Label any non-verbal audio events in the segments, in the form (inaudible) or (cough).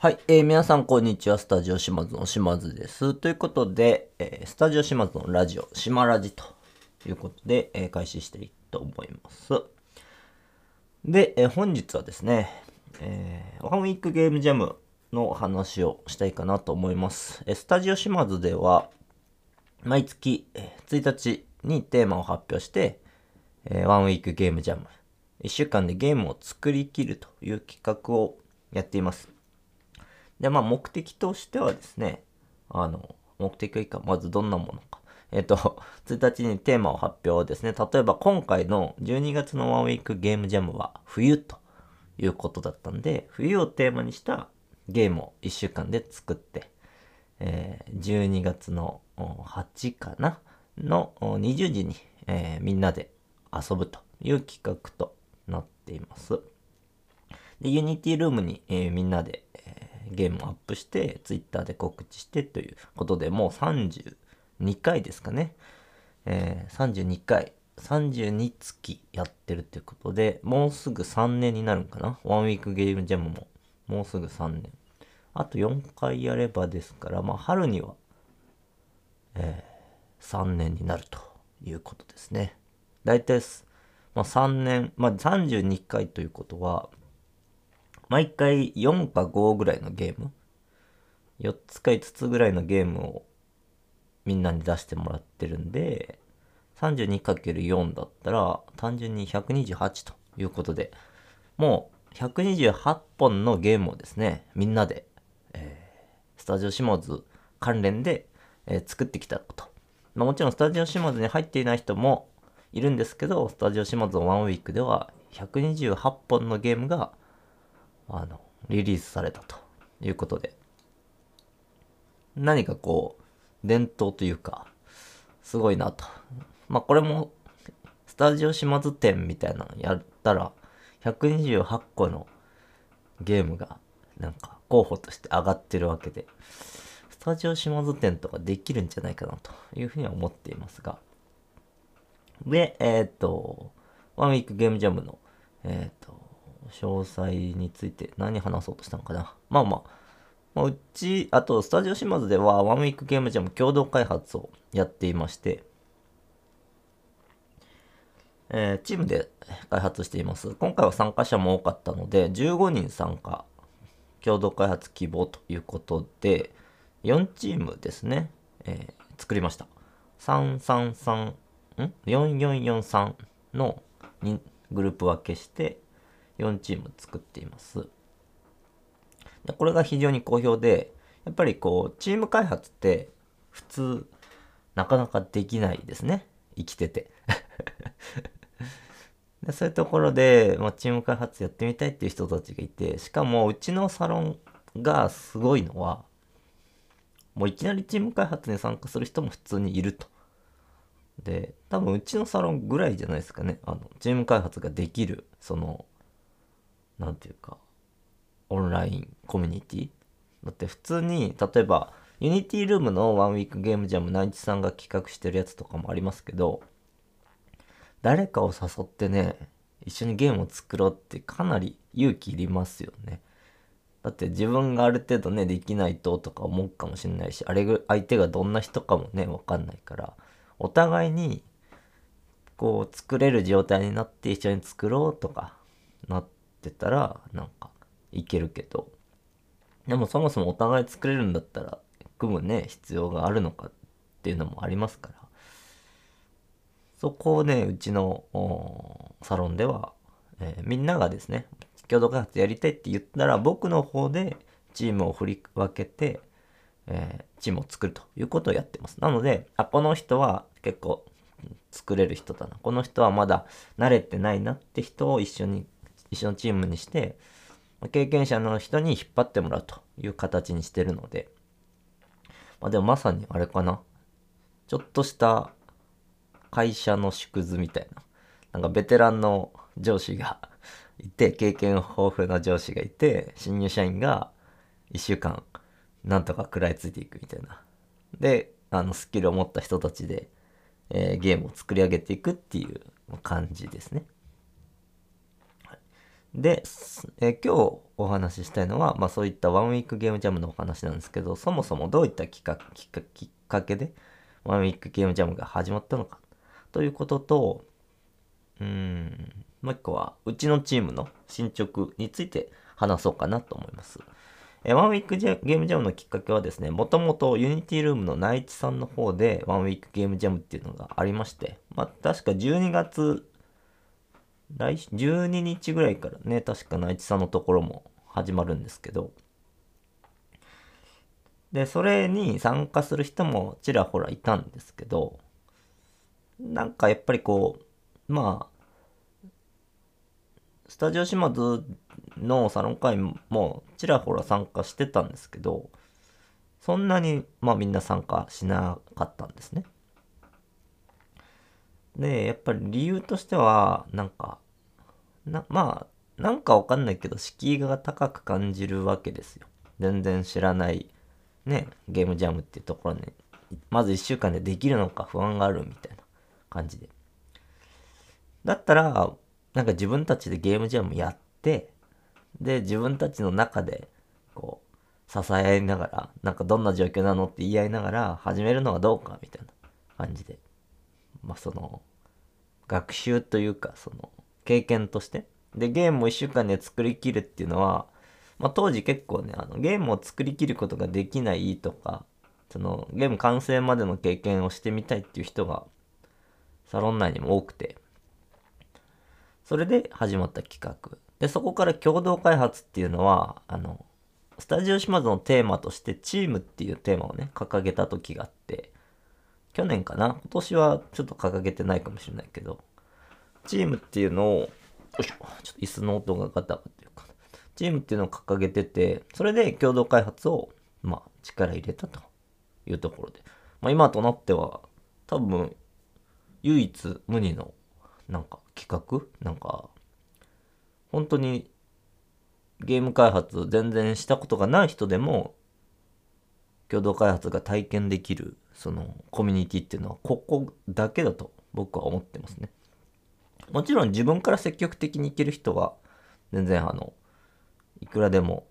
はい、えー皆さんこんにちは。スタジオ島津の島津です。ということで、えースタジオ島津のラジオ、島ラジということで、えー開始していきたいと思います。で、えー本日はですね、えーワンウィークゲームジャムの話をしたいかなと思います。えースタジオ島津では、毎月1日にテーマを発表して、えーワンウィークゲームジャム、1週間でゲームを作りきるという企画をやっています。で、まあ、目的としてはですね、あの、目的というか、まずどんなものか。えっ、と、(laughs) 1日にテーマを発表ですね。例えば、今回の12月のワンウィークゲームジャムは冬ということだったんで、冬をテーマにしたゲームを1週間で作って、えー12月の8かな？の20時に、えーみんなで遊ぶという企画となっています。で、 unityroom に、えーみんなで、ゲームをアップして、ツイッターで告知してということで、もう32回ですかね。えー32回、32月やってるということで、もうすぐ3年になるんかな。 one week game jam も、もうすぐ3年。あと4回やればですから、まあ、春には、えー3年になるということですね。大体す、まあ、3年、まあ、32回ということは、毎回4か5ぐらいのゲーム ?4 つか5つぐらいのゲームをみんなに出してもらってるんで、32×4 だったら単純に128ということで、もう128本のゲームをですね、みんなで、えースタジオ島津関連で、えー作ってきたこと。まあ、もちろんスタジオ島津に入っていない人もいるんですけど、スタジオ島津のワンウィークでは128本のゲームがあの、リリースされたということで、何かこう、伝統というか、すごいなと。まあ、これも、スタジオ島津展みたいなのやったら、128個のゲームが、なんか、候補として上がってるわけで、スタジオ島津展とかできるんじゃないかなというふうには思っていますが、で、えっ、と、ワンウィークゲームジャムの、えっ、と、詳細について何話そうとしたのかな。まあまあ、まあ、うち、あと、スタジオ島津では、ワンウィークゲームジャム共同開発をやっていまして、えーチームで開発しています。今回は参加者も多かったので、15人参加、共同開発希望ということで、4チームですね、えー作りました。333、ん ?4443 のにグループ分けして、4チーム作っています。でこれが非常に好評で、やっぱりこう、チーム開発って普通、なかなかできないですね。生きてて。(laughs) でそういうところで、まあ、チーム開発やってみたいっていう人たちがいて、しかもうちのサロンがすごいのは、もういきなりチーム開発に参加する人も普通にいると。で、多分うちのサロンぐらいじゃないですかね。あの、チーム開発ができる、その、なんていうか、オンラインコミュニティ？だって普通に、例えば、 unityroom の one week game jam、ナイチさんが企画してるやつとかもありますけど、誰かを誘ってね、一緒にゲームを作ろうってかなり勇気いりますよね。だって自分がある程度ね、できないととか思うかもしれないし、あれぐ、相手がどんな人かもね、わかんないから、お互いに、こう、作れる状態になって一緒に作ろうとか、なってたら、なんか、いけるけど、でもそもそもお互い作れるんだったら、組むね、必要があるのかっていうのもありますから、そこをね、うちのサロンでは、えーみんながですね、共同開発やりたいって言ったら、僕の方でチームを振り分けて、えーチームを作るということをやってます。なので、あ、この人は結構作れる人だな。この人はまだ慣れてないなって人を一緒に、一緒のチームにして、経験者の人に引っ張ってもらうという形にしてるので、まあでもまさにあれかな。ちょっとした会社の縮図みたいな。なんかベテランの上司が (laughs) いて、経験豊富な上司がいて、新入社員が一週間なんとか食らいついていくみたいな。で、あのスキルを持った人たちで、えーゲームを作り上げていくっていう感じですね。で、え今日お話ししたいのは、まあそういったワンウィークゲームジャムのお話なんですけど、そもそもどういったきっかけでワンウィークゲームジャムが始まったのかということと、うん、もう一個は、うちのチームの進捗について話そうかなと思います。え one week game jam のきっかけはですね、もともと unityroom の内地さんの方で one week game jam っていうのがありまして、まあ確か12月、来12日ぐらいからね、確か内地さんのところも始まるんですけど、で、それに参加する人もちらほらいたんですけど、なんかやっぱりこう、まあ、スタジオ島津のサロン会もちらほら参加してたんですけど、そんなに、まあみんな参加しなかったんですね。で、やっぱり理由としては、なんか、な、まあ、なんかわかんないけど、敷居が高く感じるわけですよ。全然知らない、ね、ゲームジャムっていうところに、まず1週間でできるのか不安があるみたいな感じで。だったら、なんか自分たちでゲームジャムやって、で、自分たちの中で、こう、支え合いながら、なんかどんな状況なのって言い合いながら始めるのはどうかみたいな感じで。まあその、学習というか、その、経験として。で、ゲームを1週間で作りきるっていうのは、まあ当時結構ね、あの、ゲームを作りきることができないとか、その、ゲーム完成までの経験をしてみたいっていう人が、サロン内にも多くて、それで始まった企画。で、そこから共同開発っていうのは、あの、スタジオ島津のテーマとしてチームっていうテーマをね、掲げた時があって、去年かな？今年はちょっと掲げてないかもしれないけど、チームっていうのを、よいしょ、ちょっと椅子の音がガタガタっていうか、チームっていうのを掲げてて、それで共同開発を、まあ、力入れたというところで、まあ今となっては、多分、唯一無二の、なんか企画？なんか、本当にゲーム開発全然したことがない人でも共同開発が体験できるそのコミュニティっていうのはここだけだと僕は思ってますね。もちろん自分から積極的にいける人は全然あのいくらでも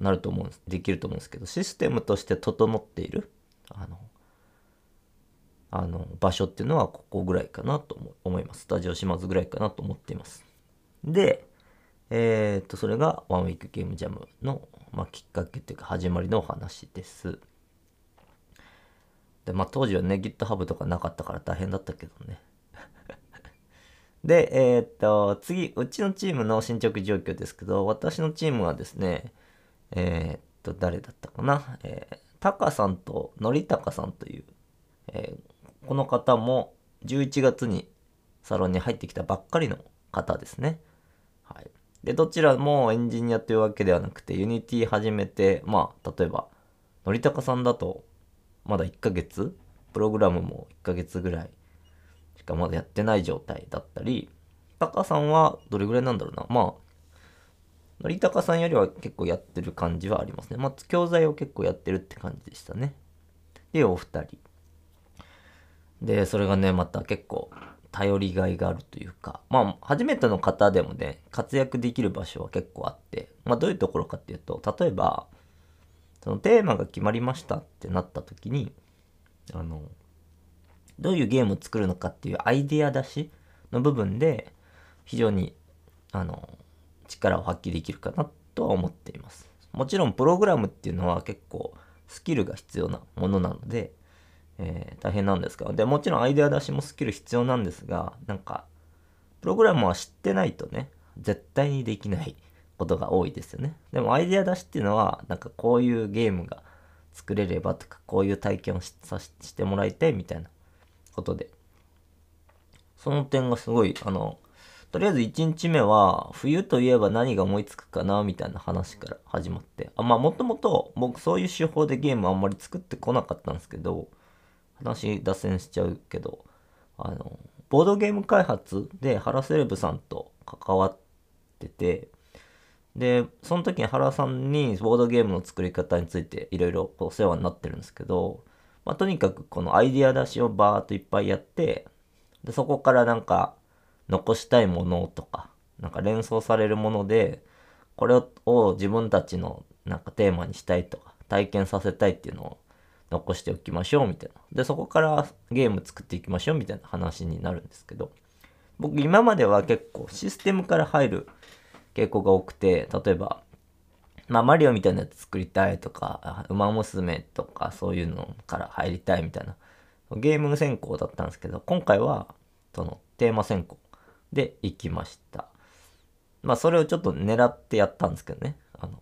なると思うんですできると思うんですけどシステムとして整っているあのあの場所っていうのはここぐらいかなと思います。スタジオ島津ぐらいかなと思っています。で、えーっと、それがワンウィークゲームジャムの、まあ、きっかけっていうか始まりのお話です。で、まあ当時はね、GitHub とかなかったから大変だったけどね。(laughs) で、えーっと、次、うちのチームの進捗状況ですけど、私のチームはですね、えーっと、誰だったかな、えー、タカさんとのりたかさんという、えーこの方も11月にサロンに入ってきたばっかりの方ですね。はい。で、どちらもエンジニアというわけではなくて、 Unity 始めて、まあ、例えば、のりたかさんだと、まだ1ヶ月？プログラムも1ヶ月ぐらいしかまだやってない状態だったり、タカさんはどれぐらいなんだろうな？まあ、のりたかさんよりは結構やってる感じはありますね。まあ、教材を結構やってるって感じでしたね。で、お二人。で、それがね、また結構頼りがいがあるというか、まあ、初めての方でもね、活躍できる場所は結構あって、まあ、どういうところかっていうと、例えば、そのテーマが決まりましたってなった時に、あの、どういうゲームを作るのかっていうアイデア出しの部分で、非常に、あの、力を発揮できるかなとは思っています。もちろん、プログラムっていうのは結構スキルが必要なものなので、えー大変なんですが。で、もちろんアイデア出しもスキル必要なんですが、なんか、プログラムは知ってないとね、絶対にできないことが多いですよね。でもアイデア出しっていうのは、なんかこういうゲームが作れればとか、こういう体験をしさしてもらいたいみたいなことで。その点がすごい、あの、とりあえず1日目は、冬といえば何が思いつくかな、みたいな話から始まって。あまあ、もともと僕そういう手法でゲームあんまり作ってこなかったんですけど、話脱線しちゃうけど、あの、ボードゲーム開発で原セレブさんと関わってて、で、その時に原さんにボードゲームの作り方についていろいろお世話になってるんですけど、まあ、とにかくこのアイディア出しをバーっといっぱいやって、で、そこからなんか残したいものとか、なんか連想されるもので、これを自分たちのなんかテーマにしたいとか、体験させたいっていうのを残しておきましょうみたいな。で、そこからゲーム作っていきましょうみたいな話になるんですけど、僕今までは結構システムから入る傾向が多くて、例えば、まあ、マリオみたいなやつ作りたいとか、馬娘とかそういうのから入りたいみたいな、ゲーム先行だったんですけど、今回は、その、テーマ先行で行きました。まあ、それをちょっと狙ってやったんですけどね。あの、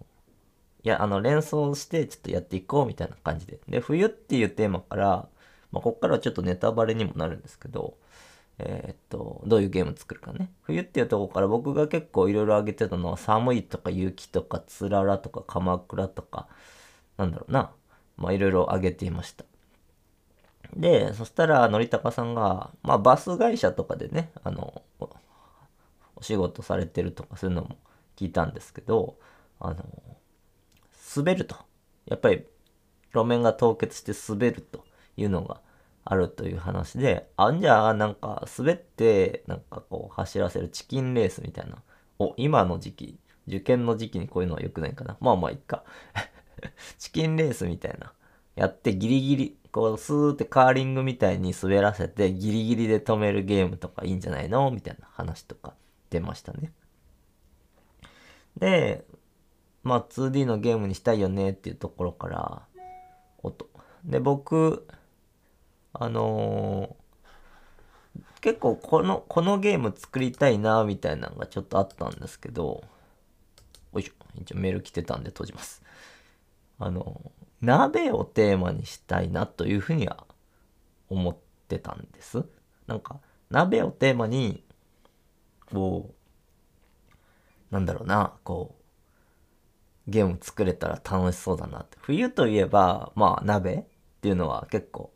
いや、あの、連想してちょっとやっていこうみたいな感じで。で、冬っていうテーマから、まあ、こっからはちょっとネタバレにもなるんですけど、えー、っと、どういうゲーム作るかね。冬っていうとこから僕が結構いろいろ挙げてたのは寒いとか雪とかつららとか鎌倉とか、なんだろうな。まあいろいろ挙げていました。で、そしたら、のりたかさんが、まあバス会社とかでね、あの、お仕事されてるとかそういうのも聞いたんですけど、あの、滑ると。やっぱり路面が凍結して滑るというのがあるという話で、あんじゃあなんか滑ってなんかこう走らせるチキンレースみたいな。お、今の時期、受験の時期にこういうのは良くないかな。まあまあいっか。(laughs) チキンレースみたいな。やってギリギリ、こうスーってカーリングみたいに滑らせてギリギリで止めるゲームとかいいんじゃないの？みたいな話とか出ましたね。で、まあ 2D のゲームにしたいよねっていうところから、音。で、僕、あのー、結構この、このゲーム作りたいな、みたいなのがちょっとあったんですけど、よいしょ。一応メール来てたんで閉じます。あの、鍋をテーマにしたいなというふうには思ってたんです。なんか、鍋をテーマに、こう、なんだろうな、こう、ゲーム作れたら楽しそうだなって。冬といえば、まあ鍋っていうのは結構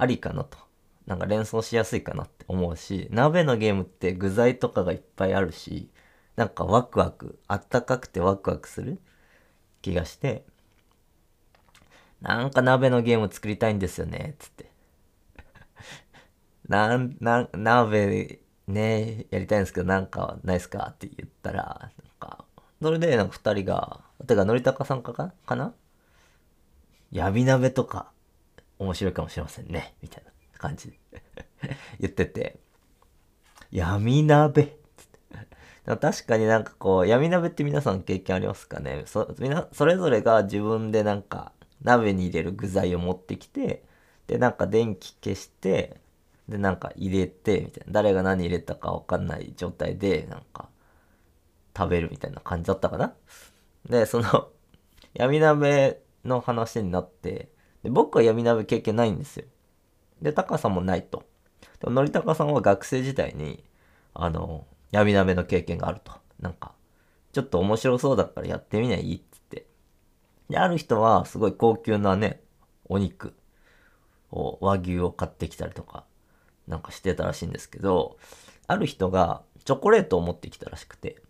ありかなと。なんか連想しやすいかなって思うし、鍋のゲームって具材とかがいっぱいあるし、なんかワクワク、あったかくてワクワクする気がして、なんか鍋のゲーム作りたいんですよね、つって。(laughs) なん、な、鍋ね、やりたいんですけどなんかないっすかって言ったら、なんか、それでなんか二人が、てか、のりたかさんかかな？闇鍋とか面白いかもしれませんね。みたいな感じ。で (laughs) 言ってて、闇鍋。っ (laughs) て確かになんかこう、闇鍋って皆さん経験ありますかね？そ、みな、それぞれが自分でなんか、鍋に入れる具材を持ってきて、で、なんか電気消して、で、なんか入れて、みたいな。誰が何入れたかわかんない状態で、なんか、食べるみたいな感じだったかな？で、その、(laughs) 闇鍋の話になって、で僕は闇鍋経験ないんですよ。で、タカさんもないと。でも、のりたかさんは学生時代に、あの、闇鍋の経験があると。なんか、ちょっと面白そうだからやってみないっつって。で、ある人はすごい高級なね、お肉を、和牛を買ってきたりとか、なんかしてたらしいんですけど、ある人がチョコレートを持ってきたらしくて、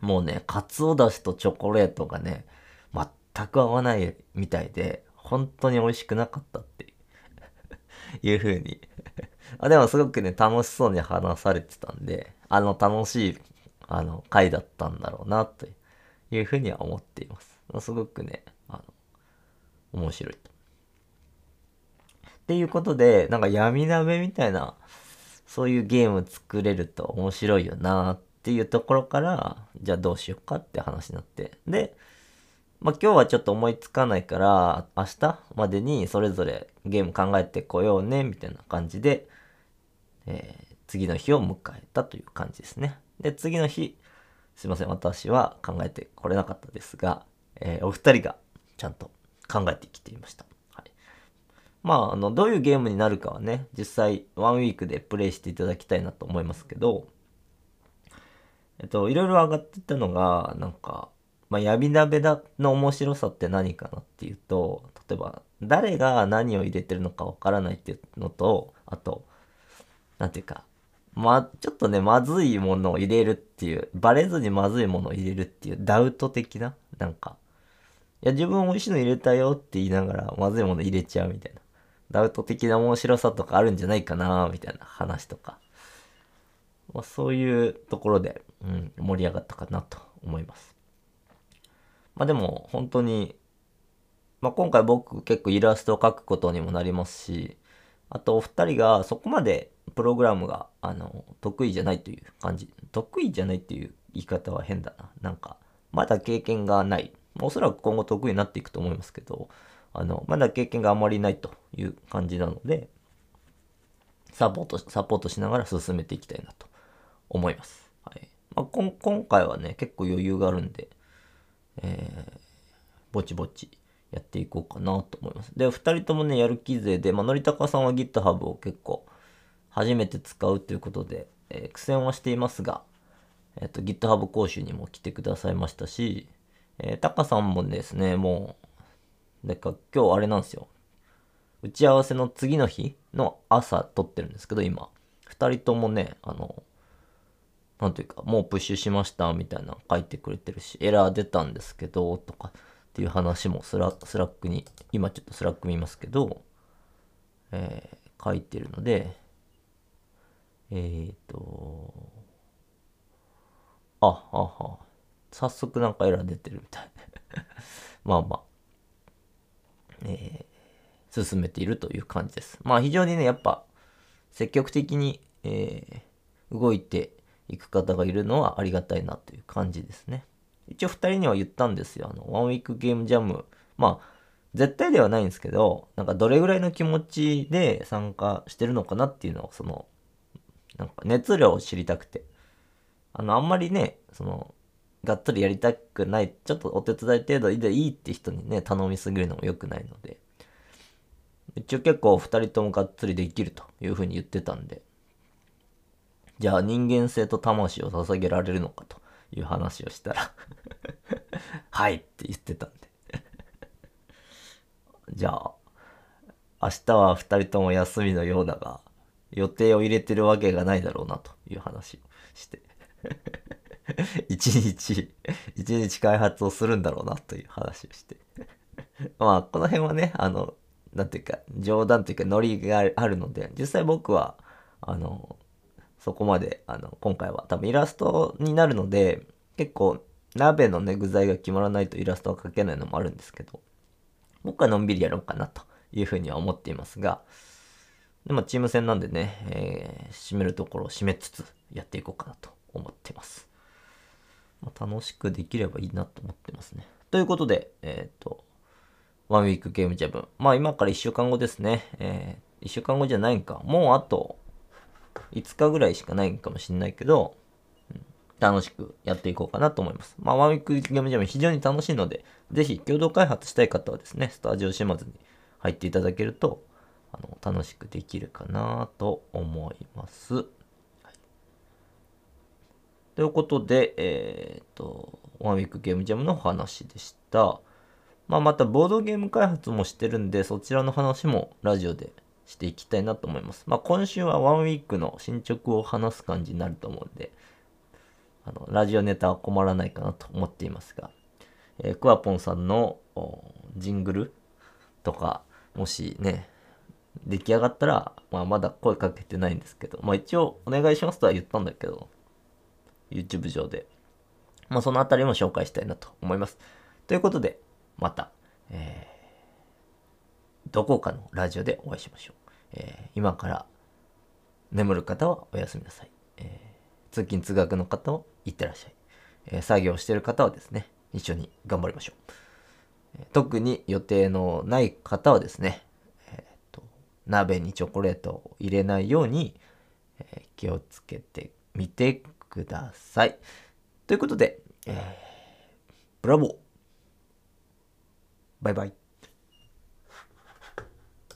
もうね、カツオだしとチョコレートがね、全く合わないみたいで、本当に美味しくなかったっていう (laughs) 風に (laughs) あ。でもすごくね、楽しそうに話されてたんで、あの楽しい、あの、回だったんだろうな、という風には思っています。すごくね、あの、面白いと。っていうことで、なんか闇鍋みたいな、そういうゲーム作れると面白いよなっていうところから、じゃあどうしようかって話になって。で、まあ、今日はちょっと思いつかないから、明日までにそれぞれゲーム考えてこようね、みたいな感じで、えー、次の日を迎えたという感じですね。で、次の日、すいません、私は考えてこれなかったですが、えー、お二人がちゃんと考えてきていました。はい。まあ、あの、どういうゲームになるかはね、実際、ワンウィークでプレイしていただきたいなと思いますけど、えっと、いろいろ上がってたのが、なんか、まあ、闇鍋だの面白さって何かなっていうと、例えば、誰が何を入れてるのかわからないっていうのと、あと、なんていうか、ま、ちょっとね、まずいものを入れるっていう、バレずにまずいものを入れるっていうダウト的な、なんか、いや、自分美味しいの入れたよって言いながら、まずいもの入れちゃうみたいな。ダウト的な面白さとかあるんじゃないかなみたいな話とか。まあ、そういうところで、うん、盛り上がったかなと思います。まあでも本当に、まあ今回僕結構イラストを描くことにもなりますし、あとお二人がそこまでプログラムがあの得意じゃないという感じ。得意じゃないっていう言い方は変だな。なんか、まだ経験がない。おそらく今後得意になっていくと思いますけど、あの、まだ経験があまりないという感じなので、サポート、サポートしながら進めていきたいなと思います。はい。まあ、今回はね、結構余裕があるんで、えー、ぼちぼちやっていこうかなと思います。で、二人ともね、やる気勢で、まあ、のりたかさんは GitHub を結構初めて使うということで、えー、苦戦はしていますが、えっ、ー、と、GitHub 講習にも来てくださいましたし、えー、タカさんもですね、もう、なんか今日あれなんですよ。打ち合わせの次の日の朝撮ってるんですけど、今。二人ともね、あの、なんていうか、もうプッシュしましたみたいな書いてくれてるし、エラー出たんですけど、とかっていう話もスラ Slack に、今ちょっと Slack 見ますけど、えー、書いてるので、えっ、ー、と、あ、あ、は、早速なんかエラー出てるみたい。(laughs) まあまあ、えー、進めているという感じです。まあ非常にね、やっぱ、積極的に、えー、動いていく方がいるのはありがたいなという感じですね。一応二人には言ったんですよ。あの、ワンウィークゲームジャム。まあ、絶対ではないんですけど、なんかどれぐらいの気持ちで参加してるのかなっていうのを、その、なんか熱量を知りたくて。あの、あんまりね、その、がっつりやりたくない、ちょっとお手伝い程度でいいって人にね、頼みすぎるのも良くないので。一応結構二人ともがっつりできるというふうに言ってたんで、じゃあ人間性と魂を捧げられるのかという話をしたら (laughs) はいって言ってたんで。(laughs) じゃあ、明日は二人とも休みのようだが、予定を入れてるわけがないだろうなという話をして (laughs) 一日、一日開発をするんだろうなという話をして。まあ、この辺はね、あの、なんていうか、冗談というか、ノリがあるので、実際僕は、あの、そこまで、あの、今回は多分イラストになるので、結構鍋のね、具材が決まらないとイラストは描けないのもあるんですけど、僕はのんびりやろうかなというふうには思っていますが、でもチーム戦なんでね、えー、締めるところを締めつつやっていこうかなと思ってます。まあ、楽しくできればいいなと思ってますね。ということで、えっ、ー、と、ワンウィークゲームジャブ。まあ今から1週間後ですね。えー、1週間後じゃないんか。もうあと5日ぐらいしかないかもしれないけど、楽しくやっていこうかなと思います。まあ、ワンウィークゲームジャム非常に楽しいので、ぜひ共同開発したい方はですね、スタジオ島津に入っていただけると、あの、楽しくできるかなと思います。はい、ということで、えっ、と、ワンウィークゲームジャムの話でした。まあ、またボードゲーム開発もしてるんで、そちらの話もラジオでしていきたいなと思います。まあ、今週はワンウィークの進捗を話す感じになると思うんで、あの、ラジオネタは困らないかなと思っていますが、えー、クワポンさんのジングルとか、もしね、出来上がったら、まあ、まだ声かけてないんですけど、まあ一応お願いしますとは言ったんだけど、YouTube 上で。まあそのあたりも紹介したいなと思います。ということで、また、えーどこかのラジオでお会いしましょう。えー、今から眠る方はおやすみなさい。えー、通勤通学の方はいってらっしゃい。えー、作業してる方はですね、一緒に頑張りましょう。え特に予定のない方はですね、えっと、鍋にチョコレートを入れないように、え気をつけてみてください。ということで、えブラボーバイバイ。